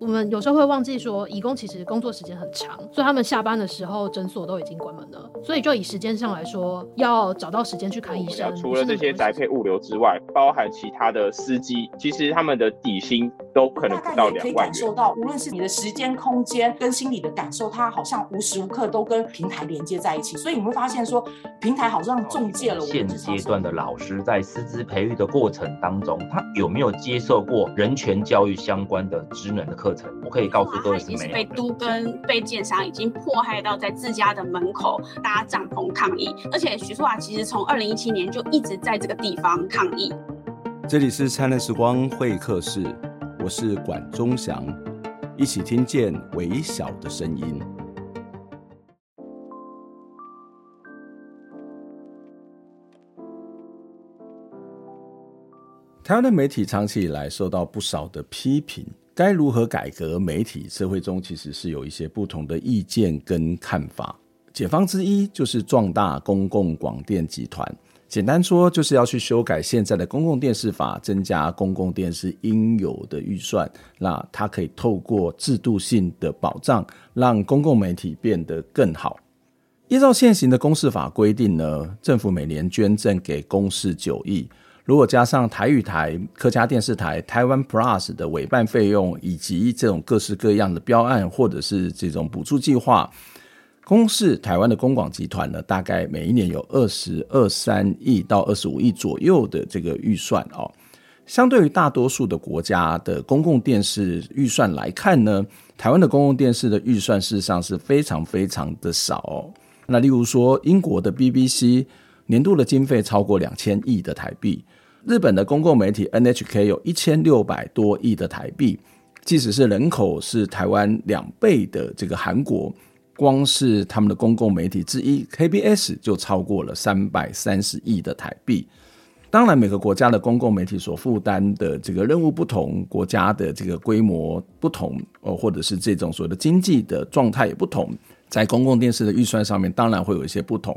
我们有时候会忘记说，义工其实工作时间很长，所以他们下班的时候诊所都已经关门了。所以就以时间上来说，要找到时间去看医生。除了这些宅配物流之外，包含其他的司机，其实他们的底薪都可能不到两万可以感受到，无论是你的时间、空间跟心理的感受，它好像无时无刻都跟平台连接在一起。所以你会发现说，平台好像中介了我们。现阶段的老师在师资培育的过程当中，他有没有接受过人权教育相关的职能的课程？我可以告诉各位是没有。被都跟被建商已经迫害到在自家的门口搭帐篷抗议，而且许淑华其实从二零一七年就一直在这个地方抗议。这里是灿烂时光会客室，我是管中祥，一起听见微小的声音。台湾的媒体长期以来受到不少的批评。该如何改革媒体？社会中其实是有一些不同的意见跟看法。解方之一就是壮大公共广电集团。简单说，就是要去修改现在的公共电视法，增加公共电视应有的预算。那它可以透过制度性的保障，让公共媒体变得更好。依照现行的公视法规定呢，政府每年捐赠给公视九亿。如果加上台语台、客家电视台、台湾 Plus 的委办费用，以及这种各式各样的标案或者是这种补助计划，公视台湾的公广集团呢，大概每一年有二十二三亿到二十五亿左右的这个预算哦。相对于大多数的国家的公共电视预算来看呢，台湾的公共电视的预算事实上是非常非常的少哦。那例如说，英国的 BBC。年度的经费超过两千亿的台币，日本的公共媒体 NHK 有一千六百多亿的台币，即使是人口是台湾两倍的这个韩国，光是他们的公共媒体之一 KBS 就超过了三百三十亿的台币。当然，每个国家的公共媒体所负担的这个任务不同，国家的这个规模不同，哦，或者是这种所谓的经济的状态也不同，在公共电视的预算上面，当然会有一些不同。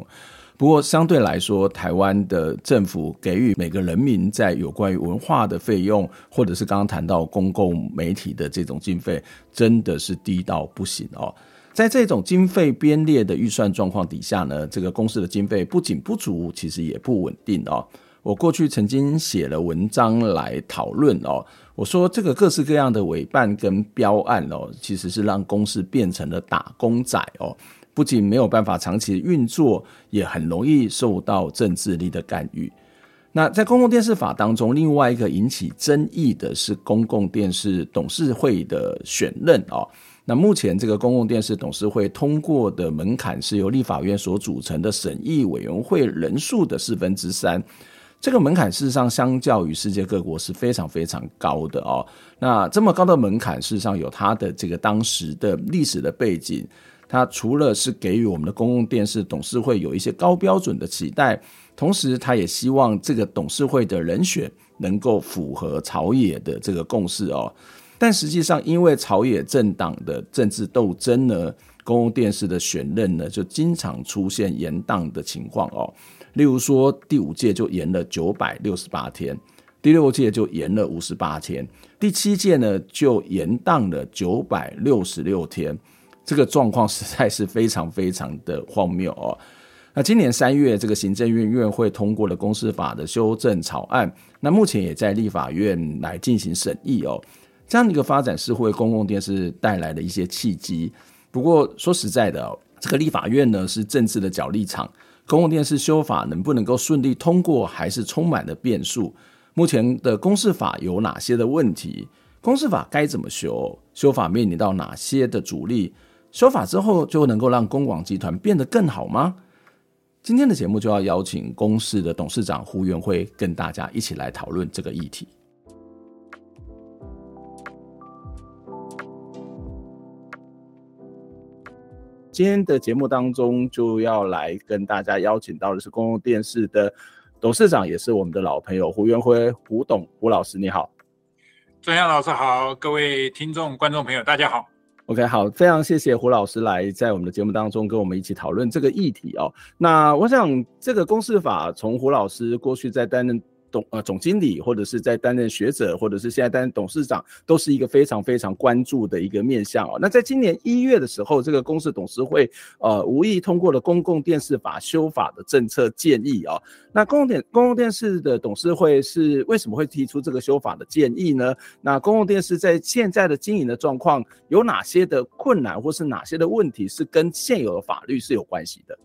不过相对来说，台湾的政府给予每个人民在有关于文化的费用，或者是刚刚谈到公共媒体的这种经费，真的是低到不行哦。在这种经费编列的预算状况底下呢，这个公司的经费不仅不足，其实也不稳定哦。我过去曾经写了文章来讨论哦，我说这个各式各样的委办跟标案哦，其实是让公司变成了打工仔哦。不仅没有办法长期运作，也很容易受到政治力的干预。那在公共电视法当中，另外一个引起争议的是公共电视董事会的选任哦。那目前这个公共电视董事会通过的门槛是由立法院所组成的审议委员会人数的四分之三。这个门槛事实上相较于世界各国是非常非常高的哦。那这么高的门槛，事实上有它的这个当时的历史的背景。它除了是给予我们的公共电视董事会有一些高标准的期待，同时他也希望这个董事会的人选能够符合朝野的这个共识哦。但实际上，因为朝野政党的政治斗争呢，公共电视的选任呢就经常出现延宕的情况哦。例如说，第五届就延了九百六十八天，第六届就延了五十八天，第七届呢就延宕了九百六十六天。这个状况实在是非常非常的荒谬哦。那今年三月，这个行政院院会通过了公视法的修正草案，那目前也在立法院来进行审议哦。这样的一个发展是为公共电视带来了一些契机。不过说实在的，这个立法院呢是政治的角力场，公共电视修法能不能够顺利通过，还是充满了变数。目前的公视法有哪些的问题？公视法该怎么修？修法面临到哪些的阻力？修法之后就能够让公广集团变得更好吗？今天的节目就要邀请公司的董事长胡元辉跟大家一起来讨论这个议题。今天的节目当中就要来跟大家邀请到的是公共电视的董事长，也是我们的老朋友胡元辉，胡董，胡老师你好。中祥老师好，各位听众观众朋友大家好。OK，好，非常谢谢胡老师来在我们的节目当中跟我们一起讨论这个议题哦。那我想，这个公司法从胡老师过去在担任董呃总经理，或者是在担任学者，或者是现在担任董事长，都是一个非常非常关注的一个面向哦。那在今年一月的时候，这个公司董事会呃无意通过了公共电视法修法的政策建议哦。那公共电公共电视的董事会是为什么会提出这个修法的建议呢？那公共电视在现在的经营的状况有哪些的困难，或是哪些的问题是跟现有的法律是有关系的？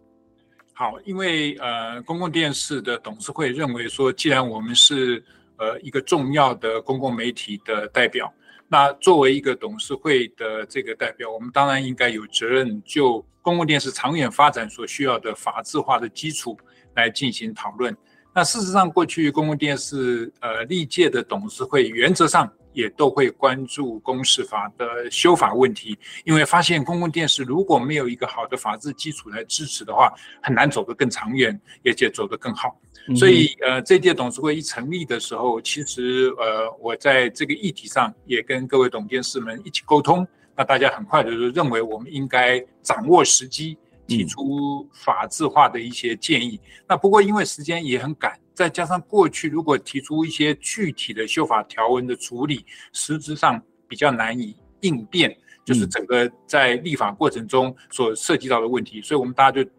好，因为呃，公共电视的董事会认为说，既然我们是呃一个重要的公共媒体的代表，那作为一个董事会的这个代表，我们当然应该有责任就公共电视长远发展所需要的法制化的基础来进行讨论。那事实上，过去公共电视呃历届的董事会原则上。也都会关注公视法的修法问题，因为发现公共电视如果没有一个好的法治基础来支持的话，很难走得更长远，也且走得更好。所以，呃，这届董事会一成立的时候，其实，呃，我在这个议题上也跟各位董监事们一起沟通，那大家很快的就认为我们应该掌握时机，提出法制化的一些建议。那不过因为时间也很赶。再加上过去如果提出一些具体的修法条文的处理，实质上比较难以应变，就是整个在立法过程中所涉及到的问题，所以我们大家就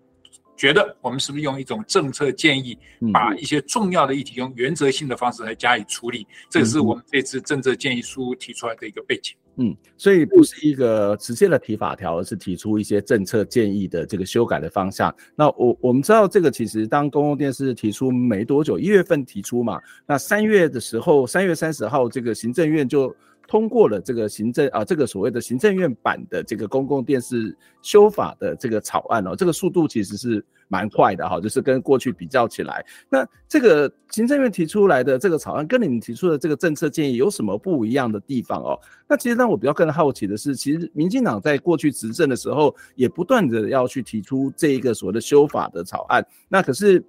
觉得，我们是不是用一种政策建议，把一些重要的议题用原则性的方式来加以处理，这个是我们这次政策建议书提出来的一个背景。嗯，所以不是一个直接的提法条，而是提出一些政策建议的这个修改的方向。那我我们知道这个其实当公共电视提出没多久，一月份提出嘛，那三月的时候，三月三十号这个行政院就。通过了这个行政啊，这个所谓的行政院版的这个公共电视修法的这个草案哦，这个速度其实是蛮快的哈，就是跟过去比较起来，那这个行政院提出来的这个草案跟你们提出的这个政策建议有什么不一样的地方哦？那其实让我比较更好奇的是，其实民进党在过去执政的时候也不断的要去提出这一个所谓的修法的草案，那可是。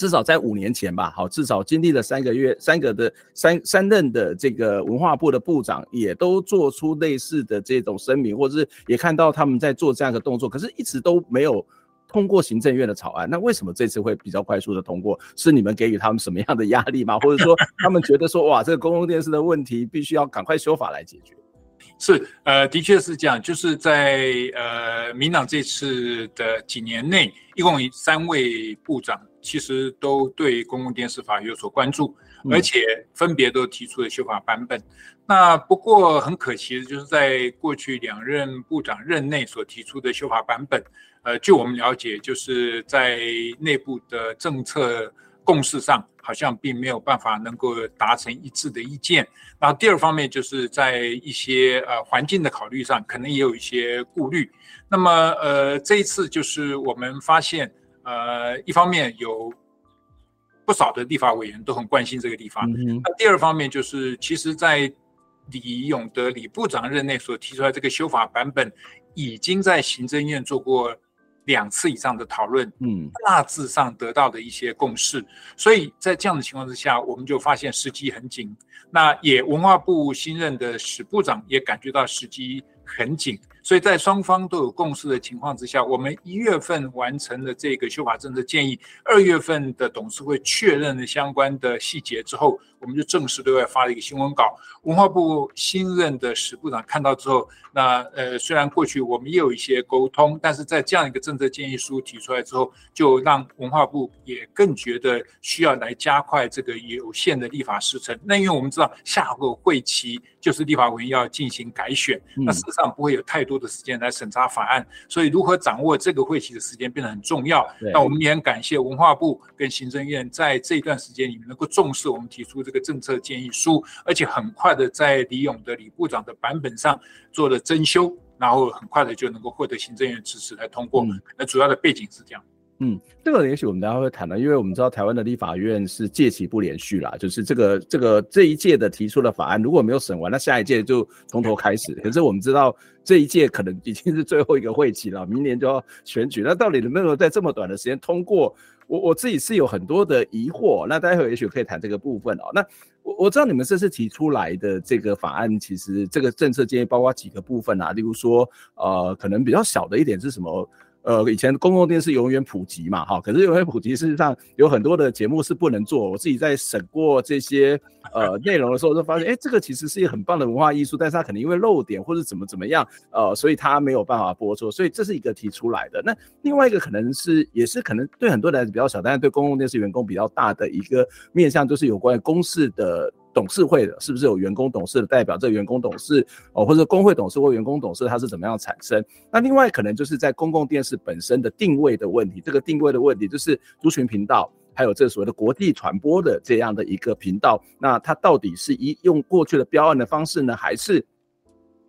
至少在五年前吧，好，至少经历了三个月，三个的三三任的这个文化部的部长也都做出类似的这种声明，或者是也看到他们在做这样的动作，可是一直都没有通过行政院的草案。那为什么这次会比较快速的通过？是你们给予他们什么样的压力吗？或者说他们觉得说，哇，这个公共电视的问题必须要赶快修法来解决？是，呃，的确是这样，就是在呃，民党这次的几年内，一共有三位部长。其实都对公共电视法有所关注，而且分别都提出了修法版本。那不过很可惜的就是，在过去两任部长任内所提出的修法版本，呃，据我们了解，就是在内部的政策共识上，好像并没有办法能够达成一致的意见。然后第二方面，就是在一些呃环境的考虑上，可能也有一些顾虑。那么呃，这一次就是我们发现。呃，一方面有不少的立法委员都很关心这个地方，嗯、那第二方面就是，其实，在李永德李部长任内所提出来这个修法版本，已经在行政院做过两次以上的讨论，嗯，大致上得到的一些共识，所以在这样的情况之下，我们就发现时机很紧。那也文化部新任的史部长也感觉到时机很紧。所以在双方都有共识的情况之下，我们一月份完成了这个修法政策建议，二月份的董事会确认了相关的细节之后，我们就正式对外发了一个新闻稿。文化部新任的史部长看到之后，那呃虽然过去我们也有一些沟通，但是在这样一个政策建议书提出来之后，就让文化部也更觉得需要来加快这个有限的立法时程。那因为我们知道下个会期就是立法委员要进行改选，那事实上不会有太多的时间来审查法案，所以如何掌握这个会期的时间变得很重要。那我们也很感谢文化部跟行政院在这一段时间里面能够重视我们提出这个政策建议书，而且很快的在李勇的李部长的版本上做了增修，然后很快的就能够获得行政院支持来通过。那主要的背景是这样。嗯，这个也许我们等下会谈到，因为我们知道台湾的立法院是届期不连续啦，就是这个这个这一届的提出的法案如果没有审完，那下一届就从头开始。可是我们知道这一届可能已经是最后一个会期了，明年就要选举，那到底能不能在这么短的时间通过？我我自己是有很多的疑惑。那待会也许可以谈这个部分哦。那我我知道你们这次提出来的这个法案，其实这个政策建议包括几个部分啊，例如说呃，可能比较小的一点是什么？呃，以前公共电视永远普及嘛，哈，可是永远普及，事实上有很多的节目是不能做。我自己在审过这些呃内容的时候，就发现，哎，这个其实是一个很棒的文化艺术，但是它可能因为漏点或者怎么怎么样，呃，所以它没有办法播出。所以这是一个提出来的。那另外一个可能是，也是可能对很多人来说比较小，但是对公共电视员工比较大的一个面向，就是有关于公视的。董事会的是不是有员工董事的代表？这员工董事哦，或者工会董事或员工董事，他是怎么样产生？那另外可能就是在公共电视本身的定位的问题。这个定位的问题就是族群频道，还有这所谓的国际传播的这样的一个频道。那它到底是以用过去的标案的方式呢，还是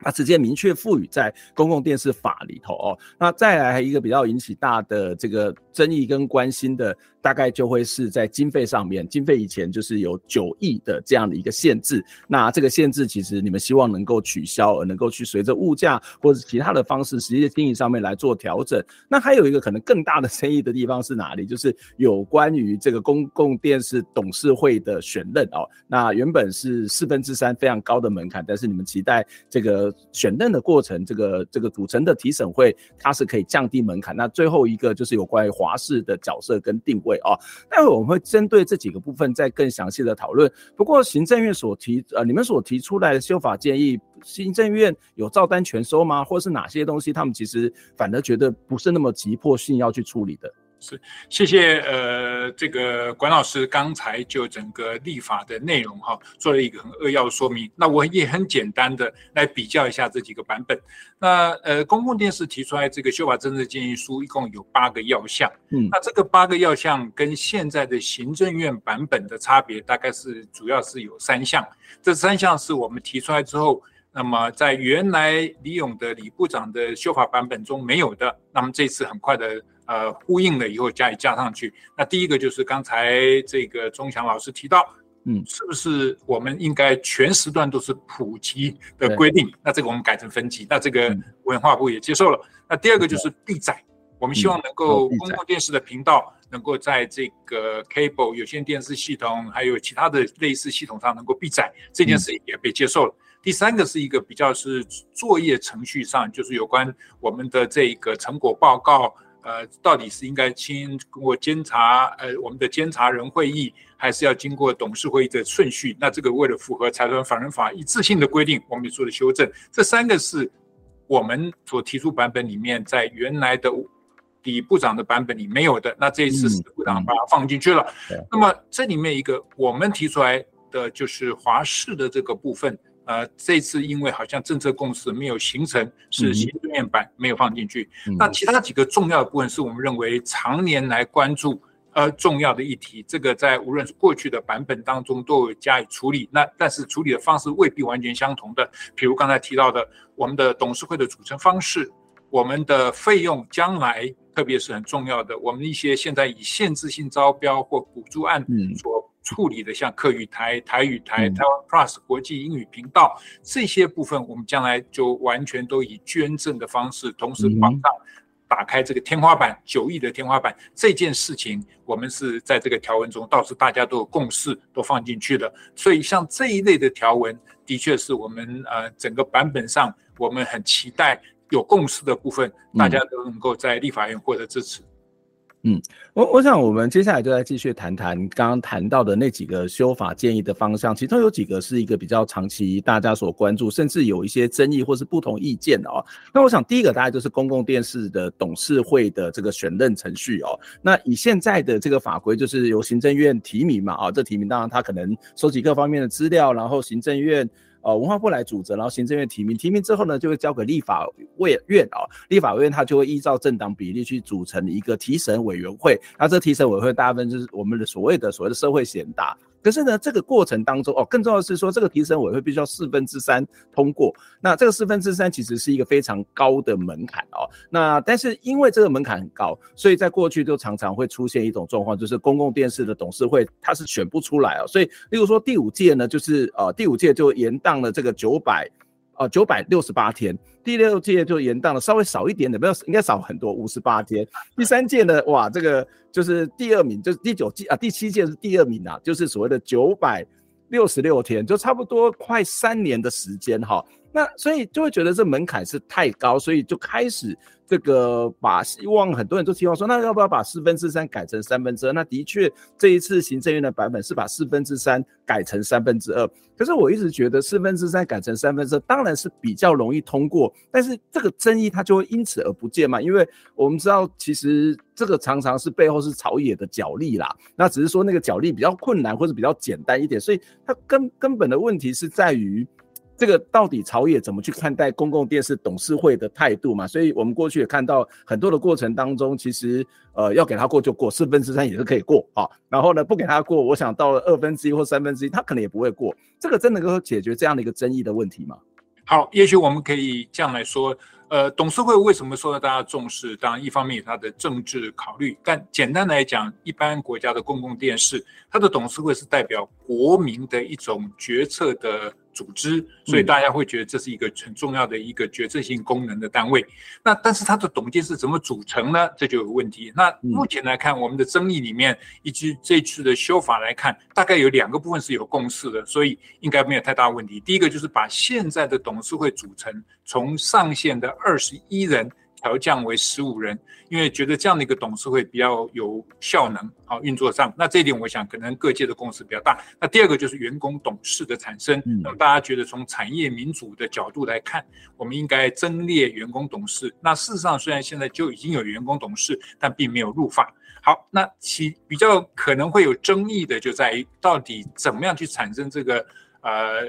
它直接明确赋予在公共电视法里头哦？那再来一个比较引起大的这个争议跟关心的。大概就会是在经费上面，经费以前就是有九亿的这样的一个限制，那这个限制其实你们希望能够取消，而能够去随着物价或者其他的方式，实际经营上面来做调整。那还有一个可能更大的争议的地方是哪里？就是有关于这个公共电视董事会的选任哦。那原本是四分之三非常高的门槛，但是你们期待这个选任的过程，这个这个组成的提审会它是可以降低门槛。那最后一个就是有关于华视的角色跟定位。啊，待会我们会针对这几个部分再更详细的讨论。不过行政院所提呃，你们所提出来的修法建议，行政院有照单全收吗？或是哪些东西他们其实反而觉得不是那么急迫性要去处理的？是，谢谢。呃，这个管老师刚才就整个立法的内容哈，做了一个很扼要的说明。那我也很简单的来比较一下这几个版本。那呃，公共电视提出来这个修法政策建议书一共有八个要项。嗯，那这个八个要项跟现在的行政院版本的差别，大概是主要是有三项。这三项是我们提出来之后，那么在原来李勇的李部长的修法版本中没有的，那么这次很快的。呃，呼应了以后加以加上去。那第一个就是刚才这个钟祥老师提到，嗯，是不是我们应该全时段都是普及的规定？那这个我们改成分级。那这个文化部也接受了。那第二个就是闭载，我们希望能够公共电视的频道能够在这个 cable 有线电视系统还有其他的类似系统上能够闭载，这件事也被接受了。第三个是一个比较是作业程序上，就是有关我们的这个成果报告。呃，到底是应该经过监察，呃，我们的监察人会议，还是要经过董事会议的顺序？那这个为了符合财团法人法一致性的规定，我们也做了修正。这三个是我们所提出版本里面，在原来的李部长的版本里没有的。那这一次是部长把它放进去了。那么这里面一个我们提出来的就是华视的这个部分。呃，这次因为好像政策共识没有形成，是行政面板没有放进去。嗯、那其他几个重要的部分是我们认为常年来关注呃重要的议题，这个在无论是过去的版本当中都有加以处理。那但是处理的方式未必完全相同的，比如刚才提到的我们的董事会的组成方式，我们的费用将来特别是很重要的，我们一些现在以限制性招标或补助案所。嗯处理的像客语台、台语台、台湾 Plus 国际英语频道这些部分，我们将来就完全都以捐赠的方式，同时往上打开这个天花板，九亿的天花板这件事情，我们是在这个条文中，倒是大家都有共识，都放进去了。所以像这一类的条文，的确是我们呃整个版本上，我们很期待有共识的部分，大家都能够在立法院获得支持。嗯，我我想我们接下来就来继续谈谈刚刚谈到的那几个修法建议的方向，其中有几个是一个比较长期大家所关注，甚至有一些争议或是不同意见哦。那我想第一个大概就是公共电视的董事会的这个选任程序哦。那以现在的这个法规，就是由行政院提名嘛，啊，这提名当然他可能收集各方面的资料，然后行政院。呃，文化部来组织，然后行政院提名，提名之后呢，就会交给立法委院啊，立法委员他就会依照政党比例去组成一个提审委员会，那这提审委员会大部分就是我们的所谓的所谓的社会贤达。可是呢，这个过程当中哦，更重要的是说，这个提升委会必须要四分之三通过。那这个四分之三其实是一个非常高的门槛哦。那但是因为这个门槛很高，所以在过去就常常会出现一种状况，就是公共电视的董事会它是选不出来哦。所以，例如说第五届呢，就是呃第五届就延宕了这个九百。啊，九百六十八天，第六届就延宕了，稍微少一点点，没有，应该少很多，五十八天。第三届呢，哇，这个就是第二名，就是第九届啊，第七届是第二名啊，就是所谓的九百六十六天，就差不多快三年的时间哈。那所以就会觉得这门槛是太高，所以就开始。这个把希望很多人都希望说，那要不要把四分之三改成三分之二？那的确，这一次行政院的版本是把四分之三改成三分之二。可是我一直觉得四分之三改成三分之二当然是比较容易通过，但是这个争议它就会因此而不见嘛？因为我们知道，其实这个常常是背后是朝野的角力啦。那只是说那个角力比较困难或者比较简单一点，所以它根根本的问题是在于。这个到底朝野怎么去看待公共电视董事会的态度嘛？所以我们过去也看到很多的过程当中，其实呃要给他过就过，四分之三也是可以过啊。然后呢，不给他过，我想到了二分之一或三分之一，他可能也不会过。这个真能够解决这样的一个争议的问题吗？好，也许我们可以这样来说，呃，董事会为什么受到大家重视？当然，一方面有它的政治考虑，但简单来讲，一般国家的公共电视，它的董事会是代表国民的一种决策的。组织，所以大家会觉得这是一个很重要的一个决策性功能的单位。那但是它的董监是怎么组成呢？这就有问题。那目前来看，我们的争议里面，以及这次的修法来看，大概有两个部分是有共识的，所以应该没有太大问题。第一个就是把现在的董事会组成从上限的二十一人。调降为十五人，因为觉得这样的一个董事会比较有效能，好运作上。那这一点，我想可能各界的共识比较大。那第二个就是员工董事的产生，那么大家觉得从产业民主的角度来看，我们应该增列员工董事。那事实上，虽然现在就已经有员工董事，但并没有入法。好，那其比较可能会有争议的就在于，到底怎么样去产生这个呃。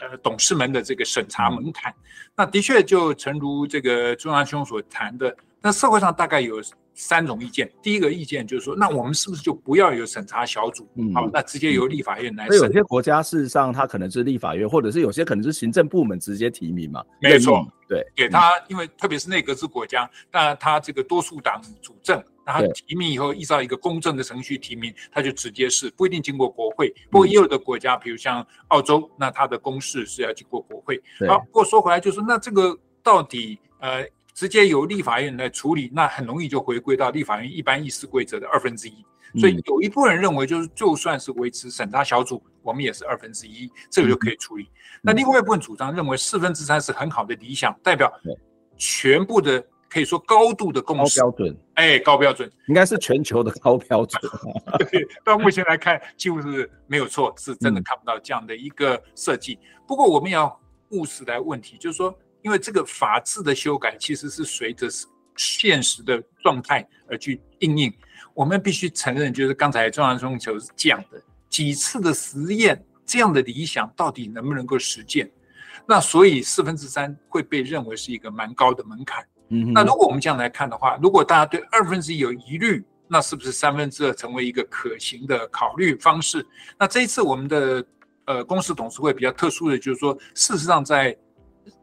呃，董事们的这个审查门槛，那的确就诚如这个中央兄所谈的，那社会上大概有三种意见。第一个意见就是说，那我们是不是就不要有审查小组？嗯，好，那直接由立法院来审。有些国家事实上，它可能是立法院，或者是有些可能是行政部门直接提名嘛。没错，对，给他，因为特别是内阁制国家，那他这个多数党主政。那他提名以后，依照一个公正的程序提名，他就直接是不一定经过国会。不过也有的国家，比如像澳洲，那他的公示是要经过国会。好，不过说回来就是，那这个到底呃，直接由立法院来处理，那很容易就回归到立法院一般议事规则的二分之一。所以有一部分人认为，就是就算是维持审查小组，我们也是二分之一，这个就可以处理。那另外一部分主张认为四分之三是很好的理想，代表全部的。可以说高度的共识，高标准，哎，高标准应该是全球的高标准。对，到目前来看，几乎是没有错，是真的看不到这样的一个设计。嗯、不过，我们要务实来问题，就是说，因为这个法制的修改其实是随着现实的状态而去应应。我们必须承认，就是刚才中央中球是这样的几次的实验，这样的理想到底能不能够实践？那所以四分之三会被认为是一个蛮高的门槛。嗯，那如果我们这样来看的话，如果大家对二分之一有疑虑，那是不是三分之二成为一个可行的考虑方式？那这一次我们的呃公司董事会比较特殊的就是说，事实上在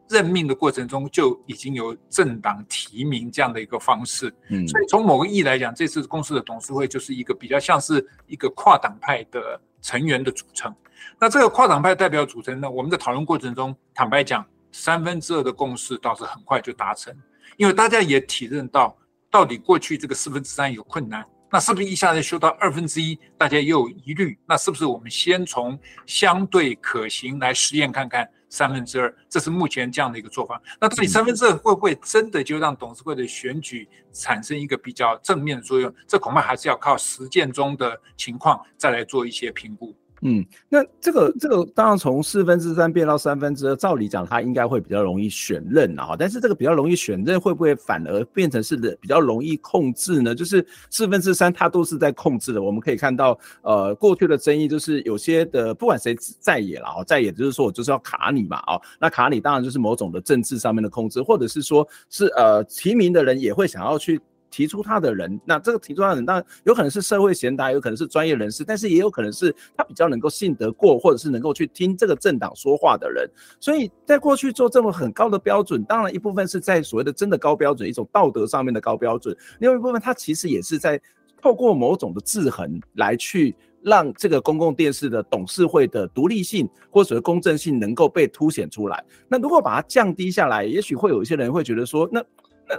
任命的过程中就已经有政党提名这样的一个方式。嗯，所以从某个意义来讲，这次公司的董事会就是一个比较像是一个跨党派的成员的组成。那这个跨党派代表组成呢，我们在讨论过程中，坦白讲，三分之二的共识倒是很快就达成。因为大家也体认到，到底过去这个四分之三有困难，那是不是一下子修到二分之一，大家也有疑虑？那是不是我们先从相对可行来实验看看三分之二？这是目前这样的一个做法。那到底三分之二会不会真的就让董事会的选举产生一个比较正面的作用？这恐怕还是要靠实践中的情况再来做一些评估。嗯，那这个这个当然从四分之三变到三分之二，照理讲它应该会比较容易选任啊，但是这个比较容易选任会不会反而变成是比较容易控制呢？就是四分之三它都是在控制的，我们可以看到，呃，过去的争议就是有些的不管谁在野了啊，在野就是说我就是要卡你嘛啊，那卡你当然就是某种的政治上面的控制，或者是说是呃提名的人也会想要去。提出他的人，那这个提出他的人当然有可能是社会贤达，有可能是专业人士，但是也有可能是他比较能够信得过，或者是能够去听这个政党说话的人。所以在过去做这么很高的标准，当然一部分是在所谓的真的高标准，一种道德上面的高标准；另外一部分，它其实也是在透过某种的制衡来去让这个公共电视的董事会的独立性或者公正性能够被凸显出来。那如果把它降低下来，也许会有一些人会觉得说，那。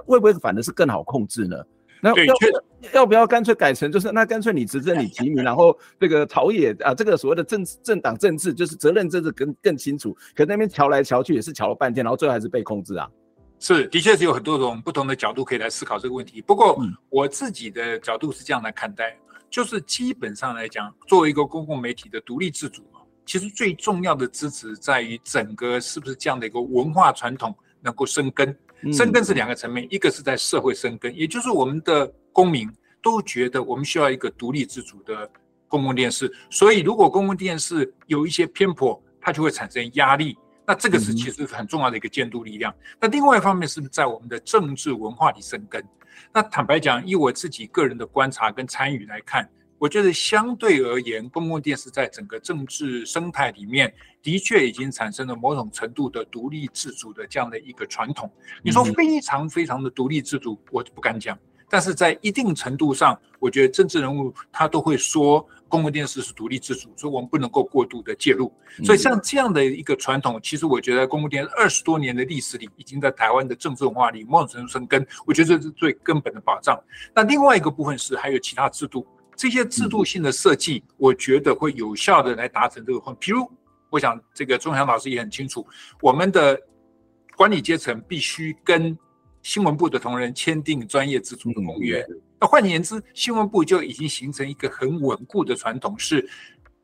会不会反而是更好控制呢？那要要不要干脆改成就是那干脆你执政你提名，然后这个朝野啊，这个所谓的政政党政治就是责任政治更更清楚。可那边瞧来瞧去也是瞧了半天，然后最后还是被控制啊。是，的确是有很多种不同的角度可以来思考这个问题。不过我自己的角度是这样来看待，就是基本上来讲，作为一个公共媒体的独立自主。其实最重要的支持在于整个是不是这样的一个文化传统能够生根。生根是两个层面，一个是在社会生根，也就是我们的公民都觉得我们需要一个独立自主的公共电视。所以如果公共电视有一些偏颇，它就会产生压力。那这个是其实很重要的一个监督力量。那另外一方面是不是在我们的政治文化里生根？那坦白讲，以我自己个人的观察跟参与来看。我觉得相对而言，公共电视在整个政治生态里面，的确已经产生了某种程度的独立自主的这样的一个传统。你说非常非常的独立自主，我不敢讲。但是在一定程度上，我觉得政治人物他都会说，公共电视是独立自主，所以我们不能够过度的介入。所以像这样的一个传统，其实我觉得公共电视二十多年的历史里，已经在台湾的政治文化里某种程度生根。我觉得这是最根本的保障。那另外一个部分是还有其他制度。这些制度性的设计，我觉得会有效的来达成这个目标。譬如，我想这个钟祥老师也很清楚，我们的管理阶层必须跟新闻部的同仁签订专业自主的公约。那换言之，新闻部就已经形成一个很稳固的传统，是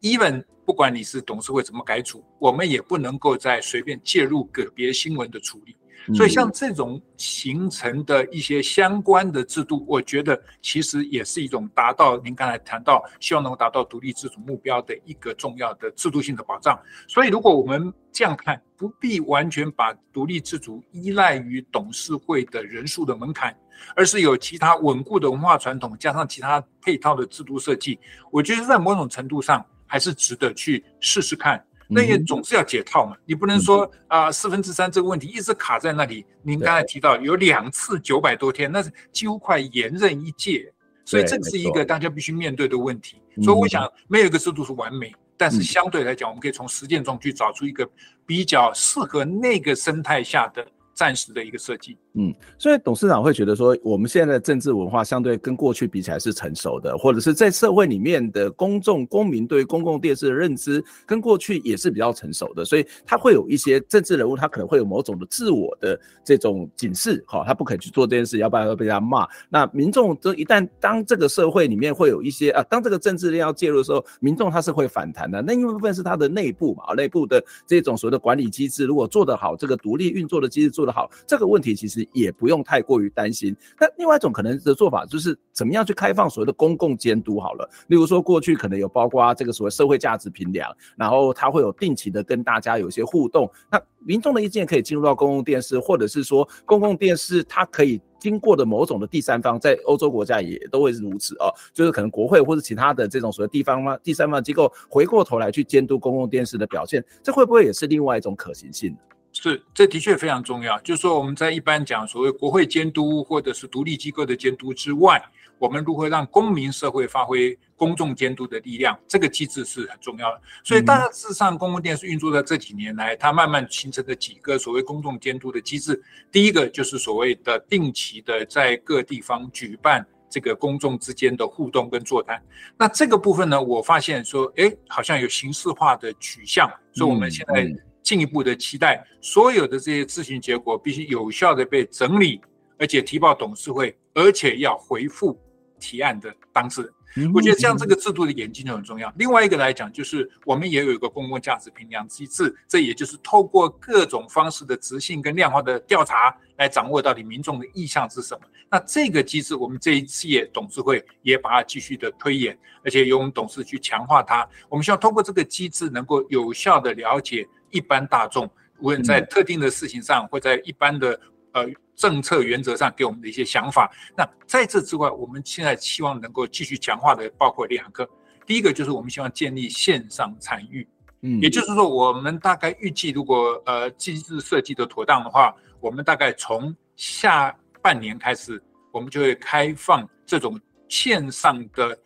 even 不管你是董事会怎么改组，我们也不能够再随便介入个别新闻的处理。所以，像这种形成的一些相关的制度，我觉得其实也是一种达到您刚才谈到希望能够达到独立自主目标的一个重要的制度性的保障。所以，如果我们这样看，不必完全把独立自主依赖于董事会的人数的门槛，而是有其他稳固的文化传统，加上其他配套的制度设计，我觉得在某种程度上还是值得去试试看。那也总是要解套嘛，你不能说啊四分之三这个问题一直卡在那里。您刚才提到有两次九百多天，那是几乎快延任一届，所以这是一个大家必须面对的问题。所以我想没有一个制度是完美，但是相对来讲，我们可以从实践中去找出一个比较适合那个生态下的暂时的一个设计。嗯，所以董事长会觉得说，我们现在的政治文化相对跟过去比起来是成熟的，或者是在社会里面的公众公民对公共电视的认知跟过去也是比较成熟的，所以他会有一些政治人物，他可能会有某种的自我的这种警示，好，他不可以去做这件事，要不然会被他骂。那民众这一旦当这个社会里面会有一些啊，当这个政治力要介入的时候，民众他是会反弹的。那一部分是他的内部嘛，内部的这种所谓的管理机制，如果做得好，这个独立运作的机制做好，这个问题其实。也不用太过于担心。那另外一种可能的做法就是怎么样去开放所谓的公共监督好了。例如说，过去可能有包括这个所谓社会价值评量，然后它会有定期的跟大家有一些互动。那民众的意见可以进入到公共电视，或者是说公共电视它可以经过的某种的第三方，在欧洲国家也都会是如此哦。就是可能国会或者其他的这种所谓地方方，第三方机构回过头来去监督公共电视的表现，这会不会也是另外一种可行性？是，这的确非常重要。就是说，我们在一般讲所谓国会监督或者是独立机构的监督之外，我们如何让公民社会发挥公众监督的力量，这个机制是很重要的。所以大致上，公共电视运作在这几年来，它慢慢形成的几个所谓公众监督的机制。第一个就是所谓的定期的在各地方举办这个公众之间的互动跟座谈。那这个部分呢，我发现说，哎，好像有形式化的取向。所以我们现在。进一步的期待，所有的这些咨询结果必须有效的被整理，而且提报董事会，而且要回复提案的当事人。我觉得这样这个制度的演进就很重要。另外一个来讲，就是我们也有一个公共价值评量机制，这也就是透过各种方式的质性跟量化的调查，来掌握到底民众的意向是什么。那这个机制，我们这一届董事会也把它继续的推演，而且由我们董事去强化它。我们希望通过这个机制，能够有效的了解。一般大众，无论在特定的事情上，或在一般的呃政策原则上，给我们的一些想法。那在这之外，我们现在希望能够继续强化的，包括两个。第一个就是我们希望建立线上参与，嗯，也就是说，我们大概预计，如果呃机制设计的妥当的话，我们大概从下半年开始，我们就会开放这种线上的。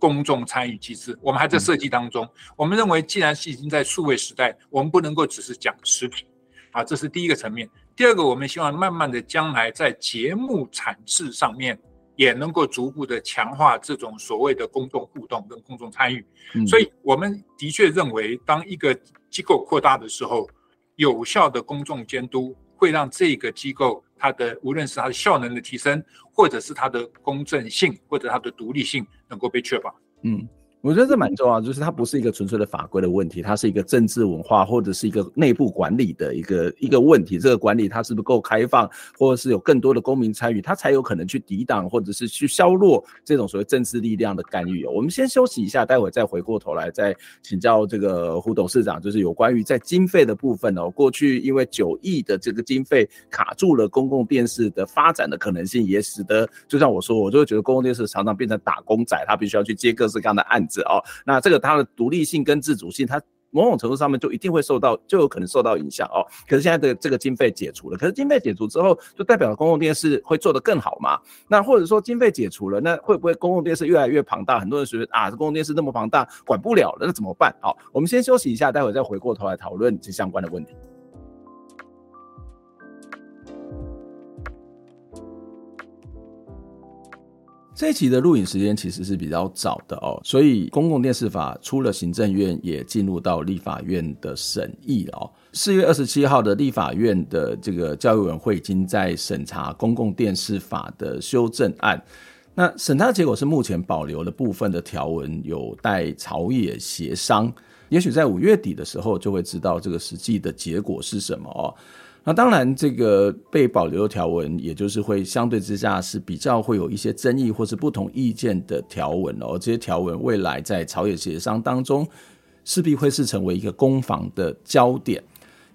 公众参与机制，我们还在设计当中。我们认为，既然是已经在数位时代，我们不能够只是讲实体，啊，这是第一个层面。第二个，我们希望慢慢的将来在节目产制上面也能够逐步的强化这种所谓的公众互动跟公众参与。嗯所以我们的确认为，当一个机构扩大的时候，有效的公众监督会让这个机构它的无论是它的效能的提升，或者是它的公正性或者它的独立性能够被确保。嗯。我觉得这蛮重要，就是它不是一个纯粹的法规的问题，它是一个政治文化或者是一个内部管理的一个一个问题。这个管理它是不是够开放，或者是有更多的公民参与，它才有可能去抵挡或者是去削弱这种所谓政治力量的干预。我们先休息一下，待会再回过头来再请教这个胡董事长，就是有关于在经费的部分哦。过去因为九亿的这个经费卡住了公共电视的发展的可能性，也使得就像我说，我就会觉得公共电视常常变成打工仔，他必须要去接各式各样的案子。哦，那这个它的独立性跟自主性，它某种程度上面就一定会受到，就有可能受到影响哦。可是现在的这个经费解除了，可是经费解除之后，就代表公共电视会做得更好吗？那或者说经费解除了，那会不会公共电视越来越庞大？很多人觉得啊，公共电视那么庞大，管不了了，那怎么办？好，我们先休息一下，待会再回过头来讨论这相关的问题。这一期的录影时间其实是比较早的哦，所以公共电视法出了行政院也进入到立法院的审议哦。四月二十七号的立法院的这个教育委员会已经在审查公共电视法的修正案，那审查的结果是目前保留了部分的条文有待朝野协商，也许在五月底的时候就会知道这个实际的结果是什么哦。那当然，这个被保留的条文，也就是会相对之下是比较会有一些争议或是不同意见的条文哦。这些条文未来在朝野协商当中，势必会是成为一个攻防的焦点。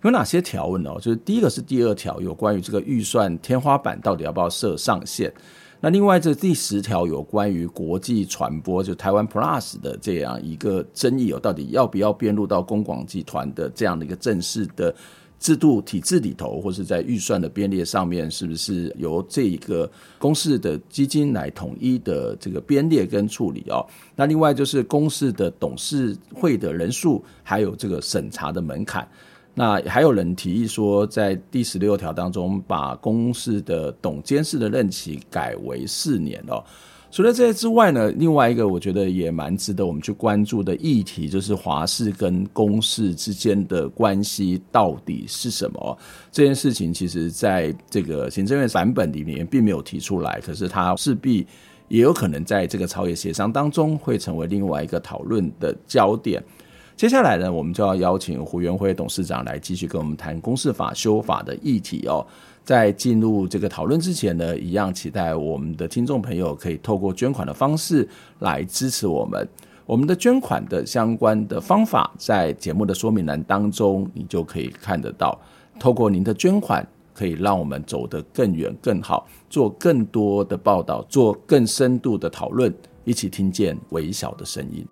有哪些条文哦？就是第一个是第二条，有关于这个预算天花板到底要不要设上限。那另外这第十条有关于国际传播，就台湾 Plus 的这样一个争议哦，到底要不要编入到公广集团的这样的一个正式的。制度体制里头，或是在预算的编列上面，是不是由这一个公司的基金来统一的这个编列跟处理哦？那另外就是公司的董事会的人数，还有这个审查的门槛。那还有人提议说，在第十六条当中，把公司的董监事的任期改为四年哦。除了这些之外呢，另外一个我觉得也蛮值得我们去关注的议题，就是华视跟公视之间的关系到底是什么？这件事情其实在这个行政院版本里面并没有提出来，可是它势必也有可能在这个朝野协商当中会成为另外一个讨论的焦点。接下来呢，我们就要邀请胡元辉董事长来继续跟我们谈公视法修法的议题哦。在进入这个讨论之前呢，一样期待我们的听众朋友可以透过捐款的方式来支持我们。我们的捐款的相关的方法在节目的说明栏当中，你就可以看得到。透过您的捐款，可以让我们走得更远、更好，做更多的报道，做更深度的讨论，一起听见微小的声音。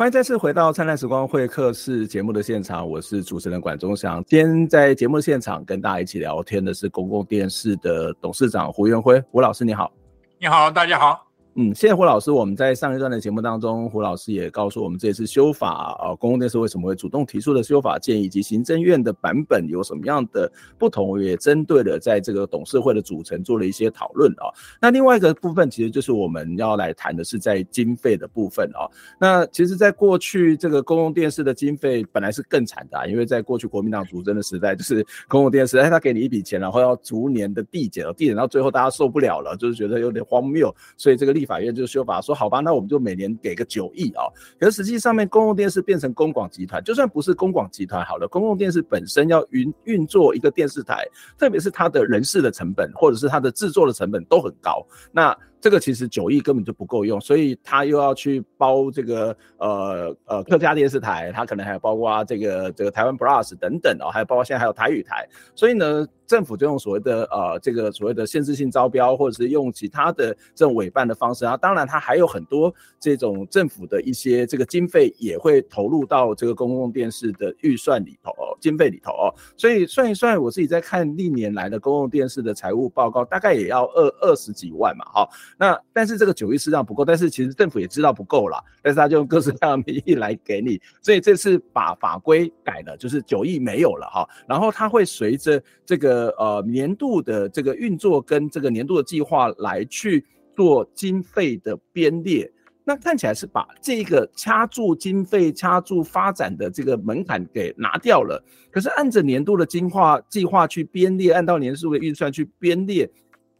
欢迎再次回到《灿烂时光会客室》节目的现场，我是主持人管中祥。今天在节目现场跟大家一起聊天的是公共电视的董事长胡元辉，胡老师你好。你好，大家好。嗯，谢谢胡老师。我们在上一段的节目当中，胡老师也告诉我们这次修法啊，公共电视为什么会主动提出的修法建议，以及行政院的版本有什么样的不同，也针对了在这个董事会的组成做了一些讨论啊。那另外一个部分，其实就是我们要来谈的是在经费的部分啊。那其实，在过去这个公共电视的经费本来是更惨的啊，因为在过去国民党主政的时代，就是公共电视，哎，他给你一笔钱，然后要逐年的递减，递减到最后大家受不了了，就是觉得有点荒谬，所以这个。立法院就修法说，好吧，那我们就每年给个九亿啊。可是实际上面，公共电视变成公广集团，就算不是公广集团好了，公共电视本身要运运作一个电视台，特别是它的人事的成本，或者是它的制作的成本都很高。那这个其实九亿根本就不够用，所以他又要去包这个呃呃客家电视台，他可能还有包括这个这个台湾 Plus 等等哦，还有包括现在还有台语台，所以呢，政府就用所谓的呃这个所谓的限制性招标，或者是用其他的这种委办的方式啊，当然它还有很多这种政府的一些这个经费也会投入到这个公共电视的预算里头哦，经费里头哦，所以算一算，我自己在看历年来的公共电视的财务报告，大概也要二二十几万嘛，哈。那但是这个九亿实际上不够，但是其实政府也知道不够了，但是他就用各式各样的名义来给你，所以这次把法规改了，就是九亿没有了哈，然后它会随着这个呃年度的这个运作跟这个年度的计划来去做经费的编列。那看起来是把这个掐住经费、掐住发展的这个门槛给拿掉了。可是按着年度的计划计划去编列，按照年数的预算去编列。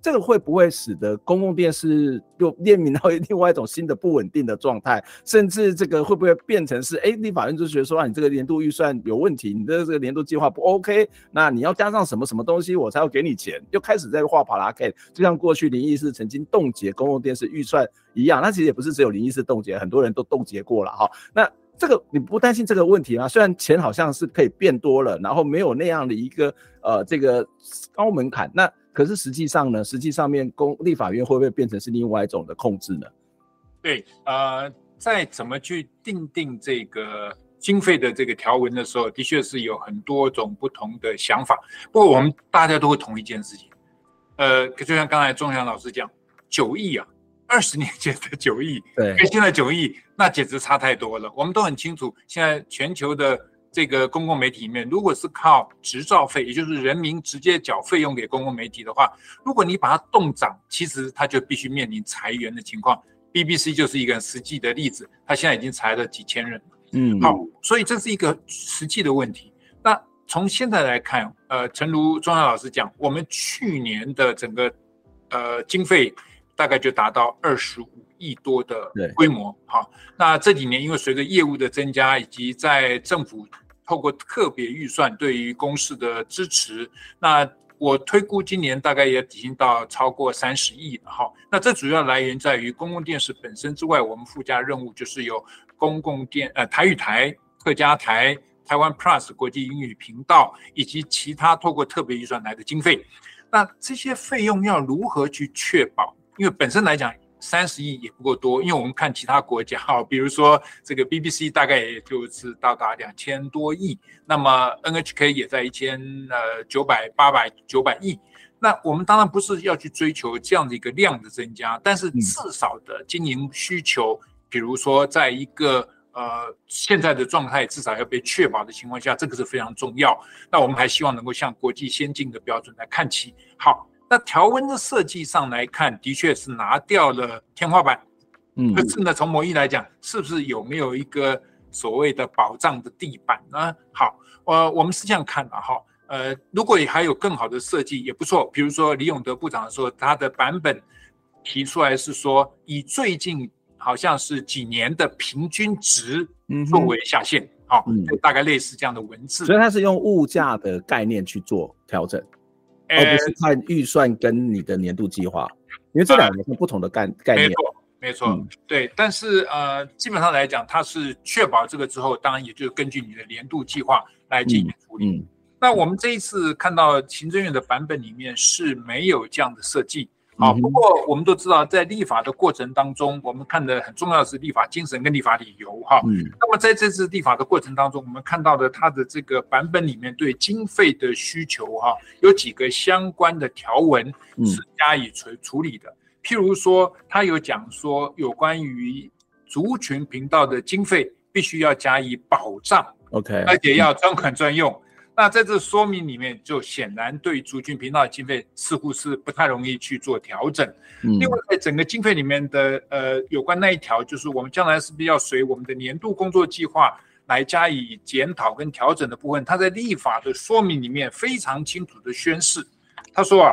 这个会不会使得公共电视又 面临到另外一种新的不稳定的状态？甚至这个会不会变成是，哎，立法院就觉得说啊，你这个年度预算有问题，你的这个年度计划不 OK，那你要加上什么什么东西，我才要给你钱？又开始在画帕拉 K，就像过去林义士曾经冻结公共电视预算一样。那其实也不是只有林义士冻结，很多人都冻结过了哈。那这个你不担心这个问题吗？虽然钱好像是可以变多了，然后没有那样的一个呃这个高门槛，那。可是实际上呢，实际上面公立法院会不会变成是另外一种的控制呢？对，呃，在怎么去定定这个经费的这个条文的时候，的确是有很多种不同的想法。不过我们大家都会同一件事情，呃，就像刚才钟祥老师讲，九亿啊，二十年前的九亿，对，跟现在九亿，那简直差太多了。我们都很清楚，现在全球的。这个公共媒体里面，如果是靠执照费，也就是人民直接缴费用给公共媒体的话，如果你把它冻涨，其实它就必须面临裁员的情况。BBC 就是一个实际的例子，它现在已经裁了几千人。嗯，好，所以这是一个实际的问题。那从现在来看，呃，诚如庄耀老师讲，我们去年的整个呃经费大概就达到二十五亿多的规模。好，那这几年因为随着业务的增加，以及在政府透过特别预算对于公司的支持，那我推估今年大概也已经到超过三十亿了哈。那这主要来源在于公共电视本身之外，我们附加任务就是有公共电呃台语台、客家台、台湾 Plus 国际英语频道以及其他透过特别预算来的经费。那这些费用要如何去确保？因为本身来讲。三十亿也不够多，因为我们看其他国家，哈，比如说这个 BBC 大概也就是到达两千多亿，那么 NHK 也在一千呃九百八百九百亿，那我们当然不是要去追求这样的一个量的增加，但是至少的经营需求，比如说在一个呃现在的状态至少要被确保的情况下，这个是非常重要。那我们还希望能够向国际先进的标准来看齐。好。那条文的设计上来看，的确是拿掉了天花板，嗯，可是呢，从某意来讲，是不是有没有一个所谓的保障的地板呢？好，呃，我们是这样看的哈，呃，如果还有更好的设计也不错，比如说李永德部长说他的版本提出来是说，以最近好像是几年的平均值作为下限，好，就大概类似这样的文字，所以他是用物价的概念去做调整。而不是看预算跟你的年度计划，因为这两个是不同的概概念。没错，没错，嗯、对。但是呃，基本上来讲，它是确保这个之后，当然也就是根据你的年度计划来进行处理。嗯嗯、那我们这一次看到行政院的版本里面是没有这样的设计。好，不过我们都知道，在立法的过程当中，我们看的很重要的是立法精神跟立法理由哈。嗯。那么在这次立法的过程当中，我们看到的它的这个版本里面对经费的需求哈，有几个相关的条文是加以处处理的。譬如说，它有讲说有关于族群频道的经费必须要加以保障，OK，而且要专款专用。那在这说明里面，就显然对族群频道的经费似乎是不太容易去做调整。另外，在整个经费里面的呃有关那一条，就是我们将来是不是要随我们的年度工作计划来加以检讨跟调整的部分，他在立法的说明里面非常清楚的宣示，他说啊，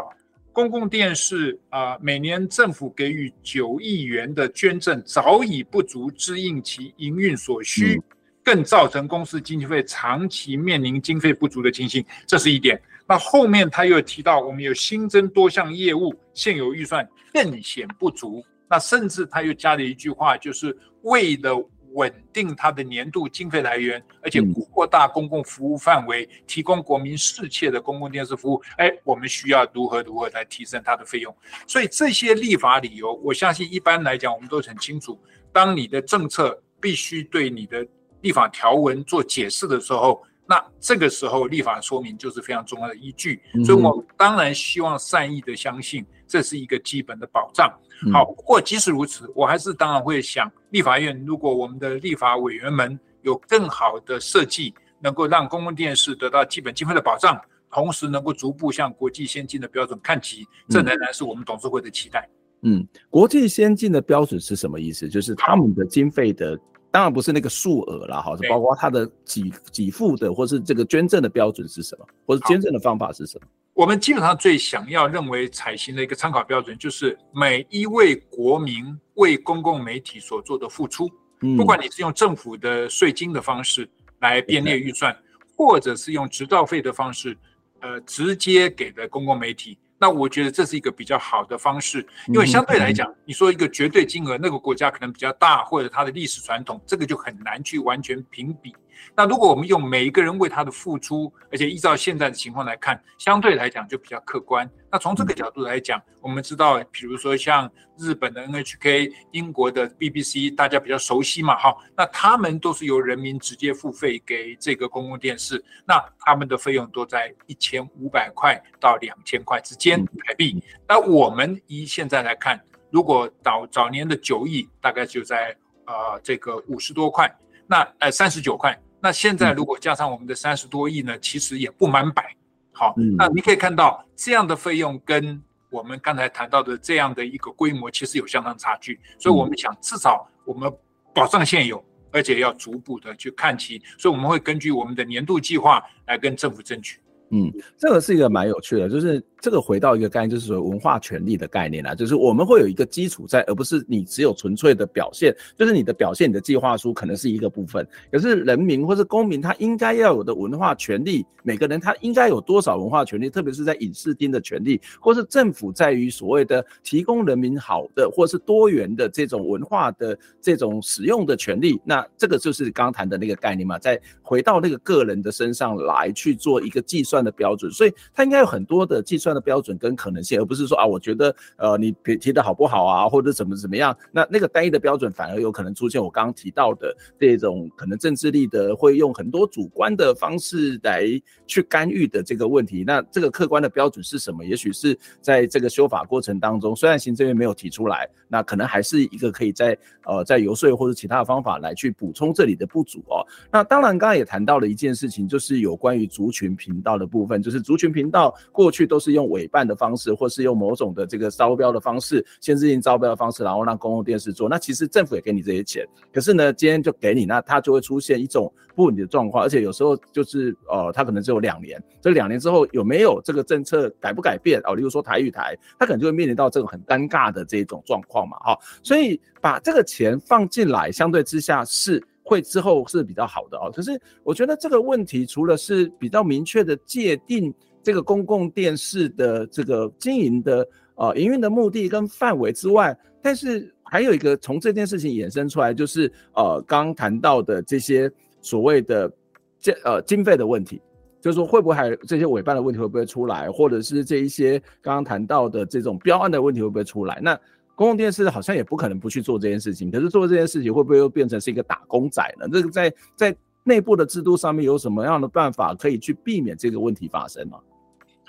公共电视啊每年政府给予九亿元的捐赠早已不足支应其营运所需。更造成公司经济费长期面临经费不足的情形，这是一点。那后面他又提到，我们有新增多项业务，现有预算更显不足。那甚至他又加了一句话，就是为了稳定它的年度经费来源，而且扩大公共服务范围，提供国民世切的公共电视服务。哎，我们需要如何如何来提升它的费用？所以这些立法理由，我相信一般来讲，我们都很清楚。当你的政策必须对你的立法条文做解释的时候，那这个时候立法说明就是非常重要的依据。嗯、所以我当然希望善意的相信这是一个基本的保障。好，不过即使如此，我还是当然会想，立法院如果我们的立法委员们有更好的设计，能够让公共电视得到基本经费的保障。同时能够逐步向国际先进的标准看齐，这仍然是我们董事会的期待。嗯，国际先进的标准是什么意思？就是他们的经费的，当然不是那个数额了哈，是包括他的给给付的，或是这个捐赠的标准是什么，或者捐赠的方法是什么？我们基本上最想要认为采行的一个参考标准，就是每一位国民为公共媒体所做的付出，不管你是用政府的税金的方式来编列预算，或者是用执照费的方式。呃，直接给的公共媒体，那我觉得这是一个比较好的方式，因为相对来讲，你说一个绝对金额，那个国家可能比较大，或者它的历史传统，这个就很难去完全评比。那如果我们用每一个人为他的付出，而且依照现在的情况来看，相对来讲就比较客观。那从这个角度来讲，我们知道，比如说像日本的 NHK、英国的 BBC，大家比较熟悉嘛，哈，那他们都是由人民直接付费给这个公共电视，那他们的费用都在一千五百块到两千块之间台币。那我们以现在来看，如果早早年的九亿，大概就在呃这个五十多块，那呃三十九块。那现在如果加上我们的三十多亿呢，其实也不满百。好，那你可以看到这样的费用跟我们刚才谈到的这样的一个规模，其实有相当差距。所以我们想至少我们保障现有，而且要逐步的去看齐。所以我们会根据我们的年度计划来跟政府争取。嗯，这个是一个蛮有趣的，就是。这个回到一个概念，就是说文化权利的概念啦，就是我们会有一个基础在，而不是你只有纯粹的表现，就是你的表现，你的计划书可能是一个部分，可是人民或是公民他应该要有的文化权利，每个人他应该有多少文化权利，特别是在影视厅的权利，或是政府在于所谓的提供人民好的或是多元的这种文化的这种使用的权利，那这个就是刚刚谈的那个概念嘛，再回到那个个人的身上来去做一个计算的标准，所以他应该有很多的计算的标准跟可能性，而不是说啊，我觉得呃你提提的好不好啊，或者怎么怎么样，那那个单一的标准反而有可能出现我刚刚提到的这种可能政治力的会用很多主观的方式来去干预的这个问题。那这个客观的标准是什么？也许是在这个修法过程当中，虽然行政院没有提出来，那可能还是一个可以在呃在游说或者其他的方法来去补充这里的不足哦。那当然，刚刚也谈到了一件事情，就是有关于族群频道的部分，就是族群频道过去都是用委办的方式，或是用某种的这个招标的方式，先制定招标的方式，然后让公共电视做。那其实政府也给你这些钱，可是呢，今天就给你，那它就会出现一种不稳的状况，而且有时候就是呃，它可能只有两年，这两年之后有没有这个政策改不改变哦？例如说台语台，它可能就会面临到这种很尴尬的这种状况嘛，哈。所以把这个钱放进来，相对之下是会之后是比较好的哦。可是我觉得这个问题除了是比较明确的界定。这个公共电视的这个经营的呃营运的目的跟范围之外，但是还有一个从这件事情衍生出来，就是呃刚谈到的这些所谓的这呃经费的问题，就是说会不会还有这些委办的问题会不会出来，或者是这一些刚刚谈到的这种标案的问题会不会出来？那公共电视好像也不可能不去做这件事情，可是做这件事情会不会又变成是一个打工仔呢？这个在在内部的制度上面有什么样的办法可以去避免这个问题发生吗？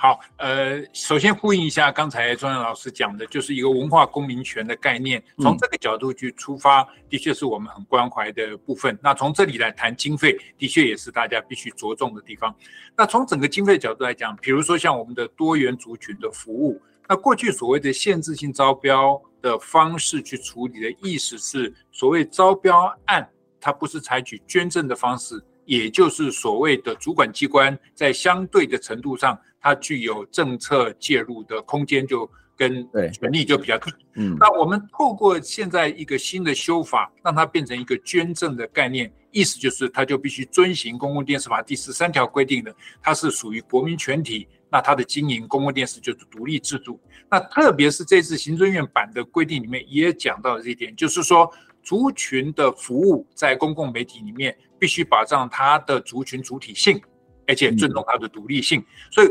好，呃，首先呼应一下刚才庄严老师讲的，就是一个文化公民权的概念。从这个角度去出发，的确是我们很关怀的部分。那从这里来谈经费，的确也是大家必须着重的地方。那从整个经费角度来讲，比如说像我们的多元族群的服务，那过去所谓的限制性招标的方式去处理的意思是，所谓招标案，它不是采取捐赠的方式，也就是所谓的主管机关在相对的程度上。它具有政策介入的空间，就跟权力就比较大。嗯，那我们透过现在一个新的修法，让它变成一个捐赠的概念，意思就是它就必须遵循《公共电视法》第十三条规定的，它是属于国民全体，那它的经营公共电视就是独立制度。那特别是这次行政院版的规定里面也讲到了这一点，就是说族群的服务在公共媒体里面必须保障它的族群主体性，而且尊重它的独立性，所以。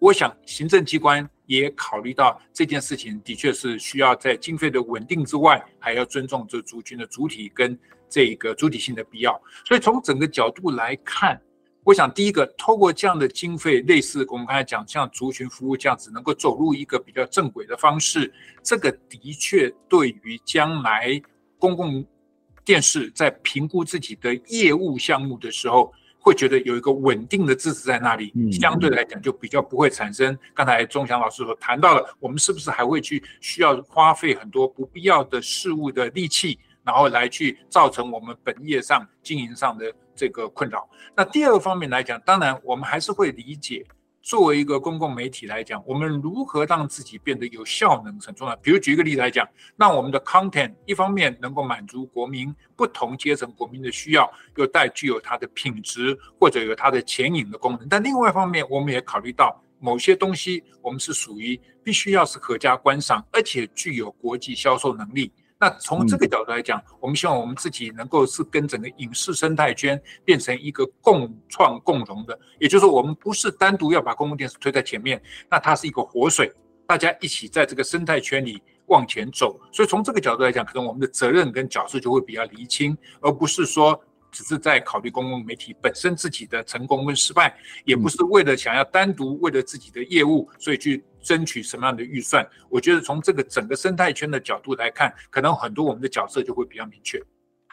我想，行政机关也考虑到这件事情的确是需要在经费的稳定之外，还要尊重这族群的主体跟这个主体性的必要。所以从整个角度来看，我想第一个，透过这样的经费，类似我们刚才讲，像族群服务这样子，能够走入一个比较正轨的方式，这个的确对于将来公共电视在评估自己的业务项目的时候，会觉得有一个稳定的支持在那里，相对来讲就比较不会产生刚才钟祥老师所谈到的，我们是不是还会去需要花费很多不必要的事物的力气，然后来去造成我们本业上经营上的这个困扰。那第二个方面来讲，当然我们还是会理解。作为一个公共媒体来讲，我们如何让自己变得有效能很重要。比如举一个例子来讲，让我们的 content 一方面能够满足国民不同阶层国民的需要，又带具有它的品质或者有它的前引的功能。但另外一方面，我们也考虑到某些东西，我们是属于必须要是合家观赏，而且具有国际销售能力。那从这个角度来讲，我们希望我们自己能够是跟整个影视生态圈变成一个共创共荣的，也就是说，我们不是单独要把公共电视推在前面，那它是一个活水，大家一起在这个生态圈里往前走。所以从这个角度来讲，可能我们的责任跟角色就会比较厘清，而不是说。只是在考虑公共媒体本身自己的成功跟失败，也不是为了想要单独为了自己的业务，所以去争取什么样的预算。我觉得从这个整个生态圈的角度来看，可能很多我们的角色就会比较明确。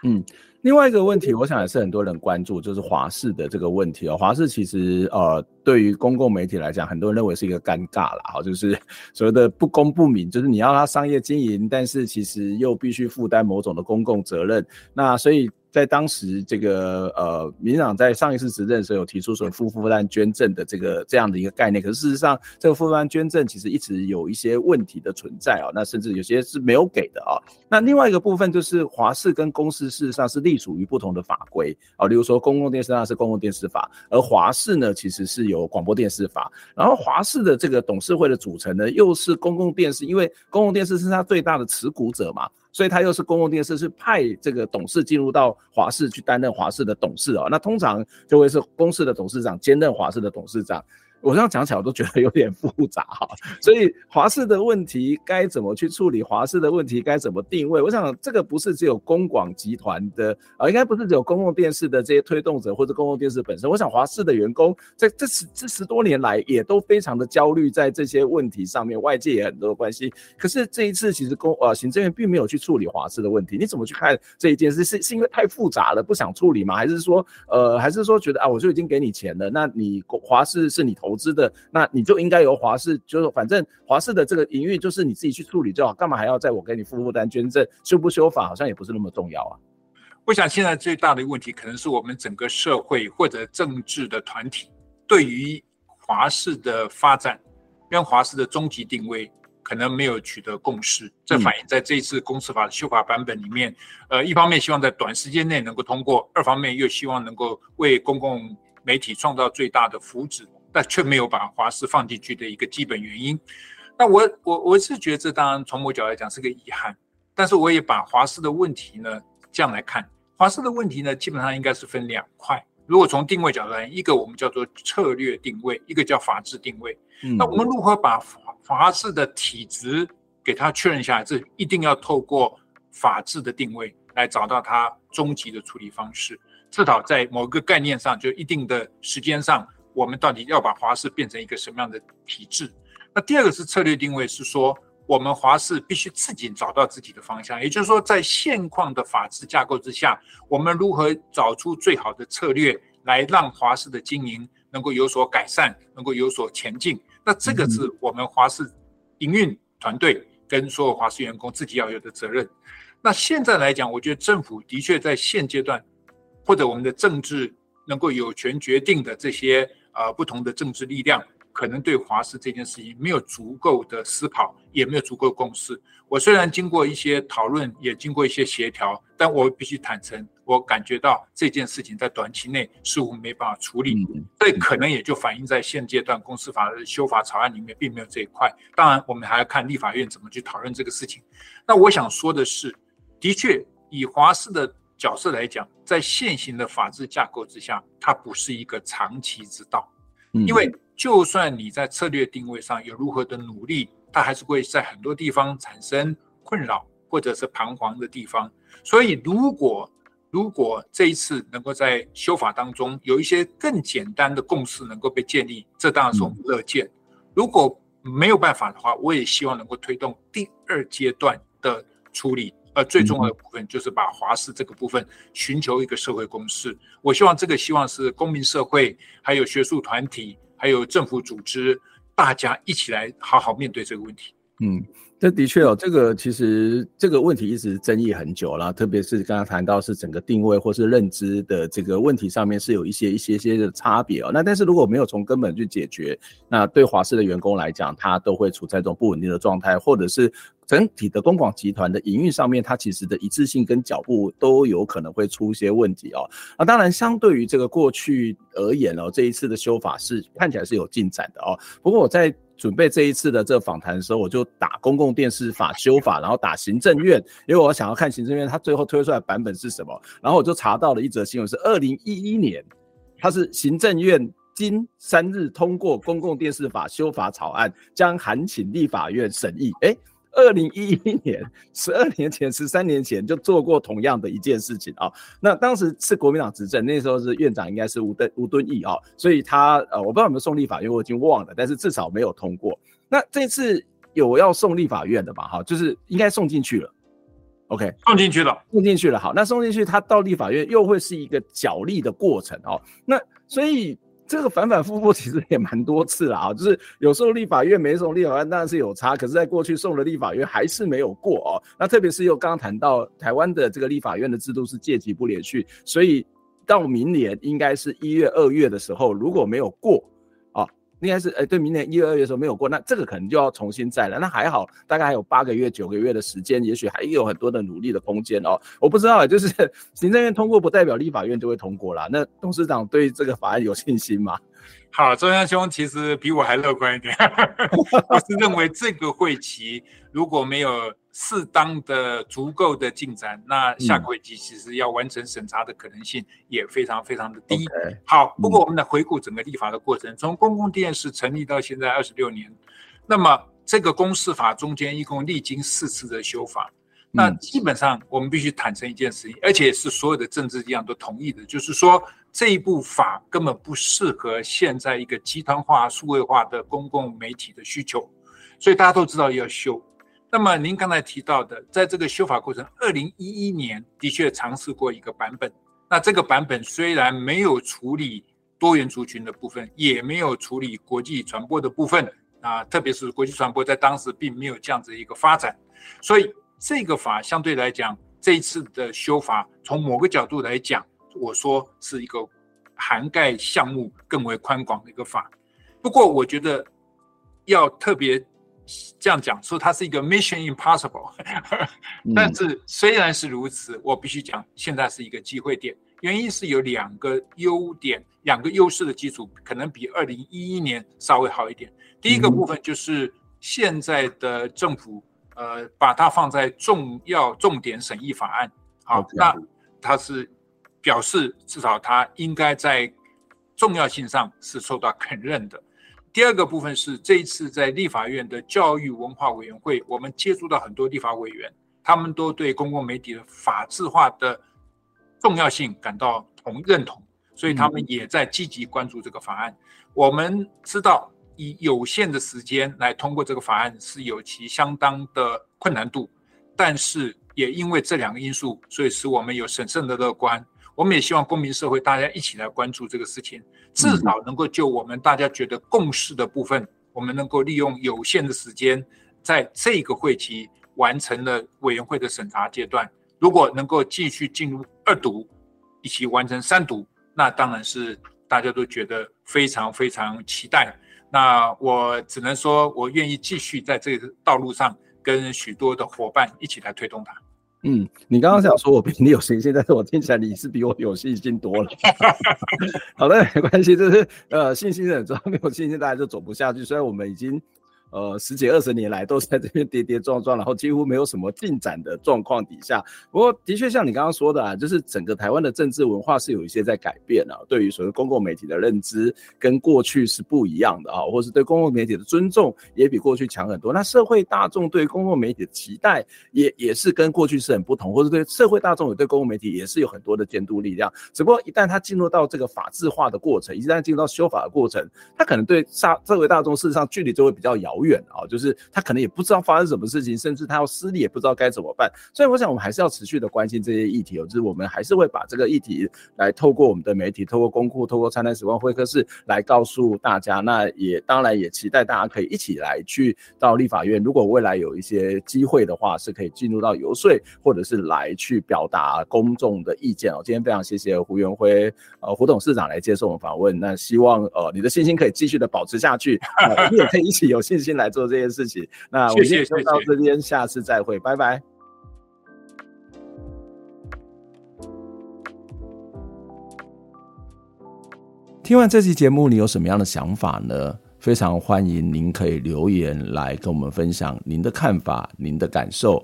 嗯，另外一个问题，我想也是很多人关注，就是华视的这个问题哦。华视其实呃，对于公共媒体来讲，很多人认为是一个尴尬啦，哈，就是 所谓的不公不明，就是你要他商业经营，但是其实又必须负担某种的公共责任，那所以。在当时，这个呃，民党在上一次执政的时候有提出说负负担捐赠的这个这样的一个概念，可是事实上，这个负负担捐赠其实一直有一些问题的存在啊，那甚至有些是没有给的啊。那另外一个部分就是华视跟公视事实上是隶属于不同的法规啊，例如说公共电视那是公共电视法，而华视呢其实是有广播电视法，然后华视的这个董事会的组成呢又是公共电视，因为公共电视是它最大的持股者嘛。所以他又是公共电视，是派这个董事进入到华视去担任华视的董事哦。那通常就会是公司的董事长兼任华视的董事长。我这样讲起来，我都觉得有点复杂哈。所以华视的问题该怎么去处理？华视的问题该怎么定位？我想这个不是只有公广集团的啊，应该不是只有公共电视的这些推动者或者公共电视本身。我想华视的员工在这十这十多年来也都非常的焦虑在这些问题上面，外界也很多的关系。可是这一次其实公呃行政院并没有去处理华视的问题。你怎么去看这一件事？是是因为太复杂了不想处理吗？还是说呃还是说觉得啊我就已经给你钱了，那你华视是你投。投资的，那你就应该由华视，就是反正华视的这个营运就是你自己去处理就好，干嘛还要在我给你负负担捐赠？修不修法好像也不是那么重要啊。我想现在最大的问题可能是我们整个社会或者政治的团体对于华视的发展跟华视的终极定位可能没有取得共识，这反映在这一次公司法的修法版本里面。呃，一方面希望在短时间内能够通过，二方面又希望能够为公共媒体创造最大的福祉。但却没有把华视放进去的一个基本原因，那我我我是觉得这当然从某角度来讲是个遗憾，但是我也把华视的问题呢这样来看，华视的问题呢基本上应该是分两块。如果从定位角度来，一个我们叫做策略定位，一个叫法治定位。那我们如何把华华视的体质给它确认下来？这一定要透过法治的定位来找到它终极的处理方式，至少在某个概念上，就一定的时间上。我们到底要把华视变成一个什么样的体制？那第二个是策略定位，是说我们华视必须自己找到自己的方向，也就是说，在现况的法制架构之下，我们如何找出最好的策略来让华视的经营能够有所改善，能够有所前进？那这个是我们华视营运团队跟所有华视员工自己要有的责任。那现在来讲，我觉得政府的确在现阶段，或者我们的政治能够有权决定的这些。呃，不同的政治力量可能对华视这件事情没有足够的思考，也没有足够的共识。我虽然经过一些讨论，也经过一些协调，但我必须坦诚，我感觉到这件事情在短期内似乎没办法处理。这可能也就反映在现阶段公司法的修法草案里面并没有这一块。当然，我们还要看立法院怎么去讨论这个事情。那我想说的是，的确以华视的。角色来讲，在现行的法治架构之下，它不是一个长期之道。因为就算你在策略定位上有如何的努力，它还是会在很多地方产生困扰或者是彷徨的地方。所以，如果如果这一次能够在修法当中有一些更简单的共识能够被建立，这当然是我们乐见。如果没有办法的话，我也希望能够推动第二阶段的处理。呃，最重要的部分就是把华视这个部分寻求一个社会共识。我希望这个希望是公民社会、还有学术团体、还有政府组织，大家一起来好好面对这个问题。嗯。这的确哦，这个其实这个问题一直争议很久了，特别是刚刚谈到是整个定位或是认知的这个问题上面是有一些一些些的差别哦。那但是如果没有从根本去解决，那对华视的员工来讲，他都会处在这种不稳定的状态，或者是整体的公广集团的营运上面，它其实的一致性跟脚步都有可能会出一些问题哦。那当然，相对于这个过去而言哦，这一次的修法是看起来是有进展的哦。不过我在准备这一次的这个访谈的时候，我就打公共电视法修法，然后打行政院，因为我想要看行政院它最后推出来的版本是什么。然后我就查到了一则新闻，是二零一一年，它是行政院今三日通过公共电视法修法草案，将函请立法院审议。诶二零一一年，十二年前、十三年前就做过同样的一件事情啊。那当时是国民党执政，那时候是院长应该是吴敦吴敦义啊，所以他呃，我不知道有没有送立法院，我已经忘了，但是至少没有通过。那这次有要送立法院的吧？哈，就是应该送进去了。OK，送进去了，送进去了。好，那送进去，他到立法院又会是一个角力的过程哦。那所以。这个反反复复其实也蛮多次了啊，就是有时候立法院没送立法院当然是有差，可是在过去送了立法院还是没有过哦。那特别是又刚刚谈到台湾的这个立法院的制度是届级不连续，所以到明年应该是一月二月的时候如果没有过。应该是哎，对，明年一月、二月的时候没有过，那这个可能就要重新再了。那还好，大概还有八个月、九个月的时间，也许还有很多的努力的空间哦。我不知道，就是行政院通过不代表立法院就会通过啦。那董事长对这个法案有信心吗？好，中央兄其实比我还乐观一点，我是认为这个会期如果没有适当的、足够的进展，那下个会期其实要完成审查的可能性也非常非常的低。Okay. 好，不过我们来回顾整个立法的过程，从公共电视成立到现在二十六年，那么这个公视法中间一共历经四次的修法，那基本上我们必须坦诚一件事情，而且是所有的政治力量都同意的，就是说。这一部法根本不适合现在一个集团化、数位化的公共媒体的需求，所以大家都知道要修。那么您刚才提到的，在这个修法过程，二零一一年的确尝试过一个版本。那这个版本虽然没有处理多元族群的部分，也没有处理国际传播的部分啊，特别是国际传播在当时并没有这样子一个发展，所以这个法相对来讲，这一次的修法从某个角度来讲。我说是一个涵盖项目更为宽广的一个法，不过我觉得要特别这样讲，说它是一个 mission impossible。但是虽然是如此，我必须讲，现在是一个机会点，原因是有两个优点，两个优势的基础可能比二零一一年稍微好一点。第一个部分就是现在的政府，呃，把它放在重要重点审议法案，好，那它是。表示至少他应该在重要性上是受到肯认的。第二个部分是这一次在立法院的教育文化委员会，我们接触到很多立法委员，他们都对公共媒体的法制化的重要性感到同认同，所以他们也在积极关注这个法案。我们知道以有限的时间来通过这个法案是有其相当的困难度，但是也因为这两个因素，所以使我们有审慎的乐观。我们也希望公民社会大家一起来关注这个事情，至少能够就我们大家觉得共识的部分，我们能够利用有限的时间，在这个会期完成了委员会的审查阶段。如果能够继续进入二读，一起完成三读，那当然是大家都觉得非常非常期待。那我只能说，我愿意继续在这个道路上跟许多的伙伴一起来推动它。嗯，你刚刚想说我比你有信心，但是我听起来你是比我有信心多了。好的，没关系，就是呃，信心很重，要没有信心，大家就走不下去。虽然我们已经呃十几二十年来都在这边跌跌撞撞，然后几乎没有什么进展的状况底下。不过的确像你刚刚说的啊，就是整个台湾的政治文化是有一些在改变啊，对于所谓公共媒体的认知跟过去是不一样的啊，或是对公共媒体的尊重也比过去强很多。那社会大众对公共媒体的期待也也是跟过去是很不同，或是对社会大众也对公共媒体也是有很多的监督力量。只不过一旦它进入到这个法制化的过程，一旦进入到修法的过程，它可能对社社会大众事实上距离就会比较遥远啊，就是他可能也不知道发生什么事情，甚至他要失利也不知道该怎么办。所以我想我们还是要持续的关心这些议题哦，就是我们还是会把这个议题来透过我们的媒体，透过公库，透过灿烂时光会客室来告诉大家。那也当然也期待大家可以一起来去到立法院，如果未来有一些机会的话，是可以进入到游说，或者是来去表达公众的意见哦。今天非常谢谢胡元辉呃胡董事长来接受我们访问，那希望呃你的信心可以继续的保持下去，我们也可以一起有信心来做这件事情。那我们今天就到这边，下次再会，拜拜。听完这期节目，你有什么样的想法呢？非常欢迎您可以留言来跟我们分享您的看法、您的感受。